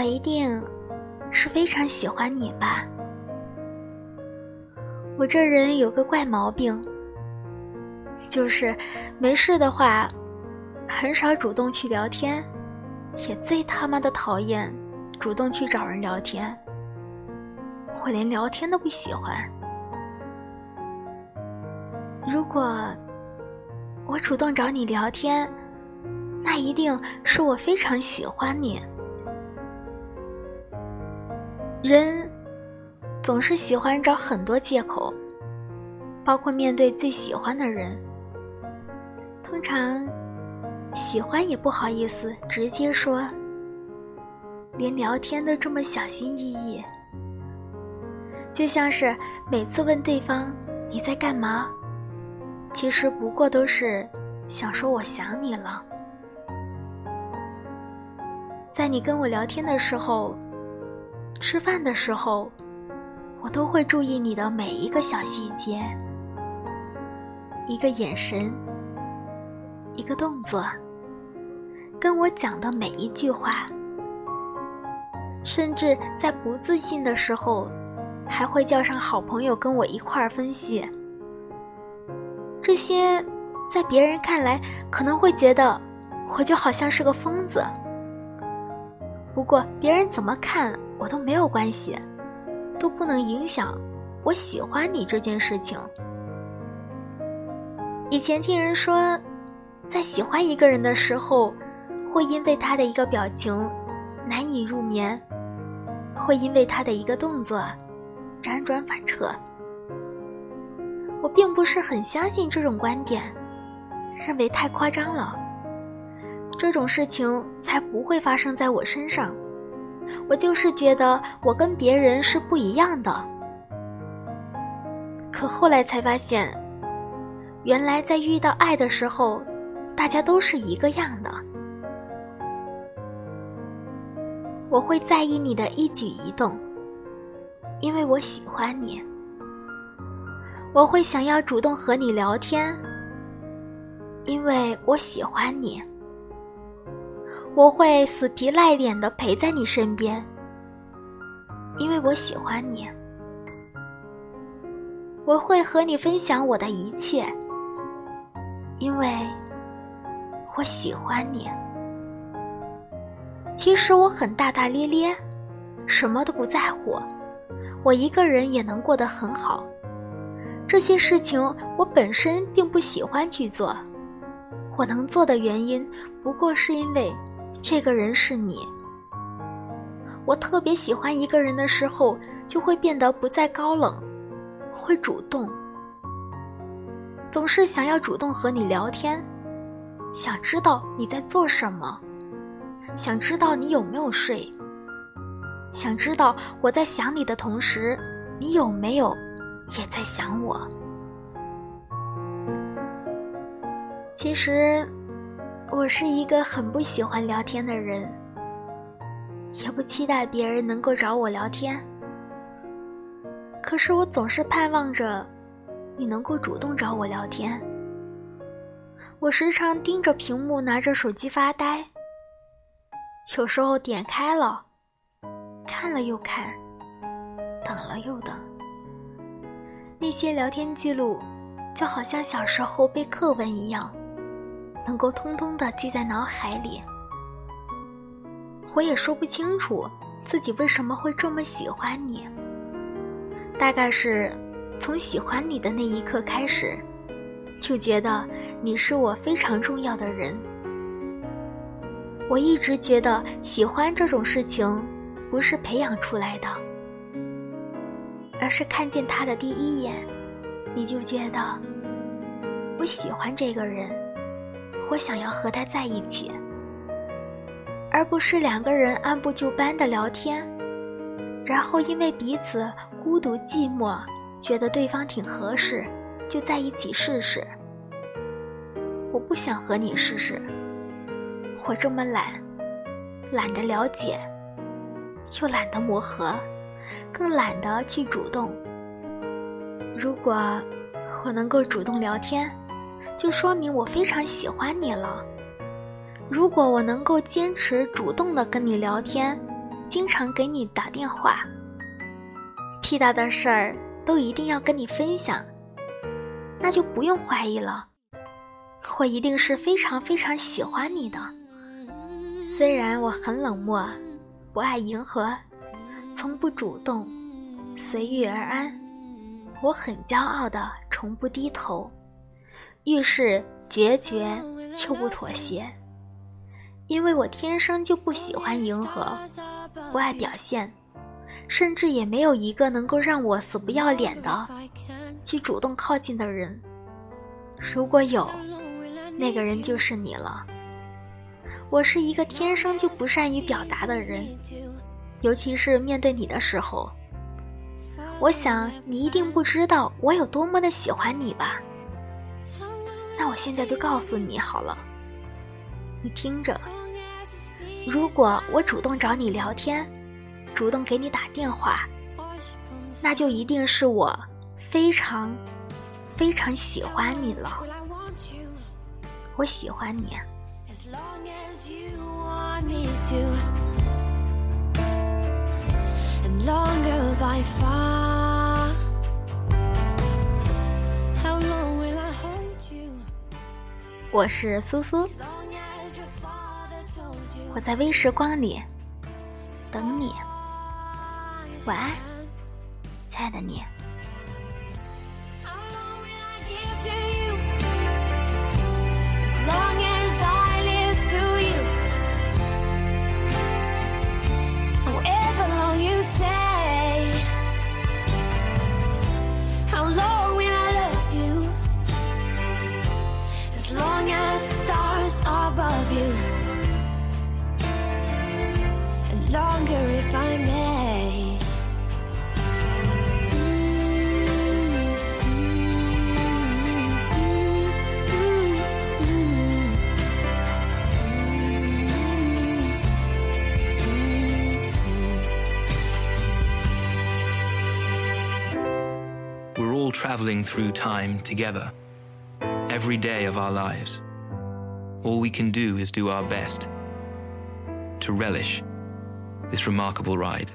我一定是非常喜欢你吧？我这人有个怪毛病，就是没事的话，很少主动去聊天，也最他妈的讨厌主动去找人聊天。我连聊天都不喜欢。如果我主动找你聊天，那一定是我非常喜欢你。人总是喜欢找很多借口，包括面对最喜欢的人，通常喜欢也不好意思直接说，连聊天都这么小心翼翼。就像是每次问对方你在干嘛，其实不过都是想说我想你了。在你跟我聊天的时候，吃饭的时候，我都会注意你的每一个小细节，一个眼神，一个动作，跟我讲的每一句话，甚至在不自信的时候。还会叫上好朋友跟我一块儿分析，这些在别人看来可能会觉得我就好像是个疯子。不过别人怎么看我都没有关系，都不能影响我喜欢你这件事情。以前听人说，在喜欢一个人的时候，会因为他的一个表情难以入眠，会因为他的一个动作。辗转反侧，我并不是很相信这种观点，认为太夸张了。这种事情才不会发生在我身上。我就是觉得我跟别人是不一样的。可后来才发现，原来在遇到爱的时候，大家都是一个样的。我会在意你的一举一动。因为我喜欢你，我会想要主动和你聊天。因为我喜欢你，我会死皮赖脸的陪在你身边。因为我喜欢你，我会和你分享我的一切。因为我喜欢你。其实我很大大咧咧，什么都不在乎。我一个人也能过得很好，这些事情我本身并不喜欢去做，我能做的原因不过是因为这个人是你。我特别喜欢一个人的时候，就会变得不再高冷，会主动，总是想要主动和你聊天，想知道你在做什么，想知道你有没有睡。想知道我在想你的同时，你有没有也在想我？其实，我是一个很不喜欢聊天的人，也不期待别人能够找我聊天。可是我总是盼望着你能够主动找我聊天。我时常盯着屏幕，拿着手机发呆，有时候点开了。看了又看，等了又等。那些聊天记录，就好像小时候背课文一样，能够通通的记在脑海里。我也说不清楚自己为什么会这么喜欢你。大概是从喜欢你的那一刻开始，就觉得你是我非常重要的人。我一直觉得喜欢这种事情。不是培养出来的，而是看见他的第一眼，你就觉得我喜欢这个人，我想要和他在一起，而不是两个人按部就班的聊天，然后因为彼此孤独寂寞，觉得对方挺合适，就在一起试试。我不想和你试试，我这么懒，懒得了解。又懒得磨合，更懒得去主动。如果我能够主动聊天，就说明我非常喜欢你了。如果我能够坚持主动的跟你聊天，经常给你打电话，屁大的事儿都一定要跟你分享，那就不用怀疑了，我一定是非常非常喜欢你的。虽然我很冷漠，不爱迎合，从不主动，随遇而安，我很骄傲的从不低头，遇事决绝又不妥协。因为我天生就不喜欢迎合，不爱表现，甚至也没有一个能够让我死不要脸的去主动靠近的人。如果有，那个人就是你了。我是一个天生就不善于表达的人，尤其是面对你的时候，我想你一定不知道我有多么的喜欢你吧。那我现在就告诉你好了，你听着。如果我主动找你聊天，主动给你打电话，那就一定是我非常非常喜欢你了。我喜欢你。我是苏苏。我在微时光里等你，晚安，亲爱的你。above you. And longer if I may. traveling through time together, every day of our lives. All we can do is do our best to relish this remarkable ride.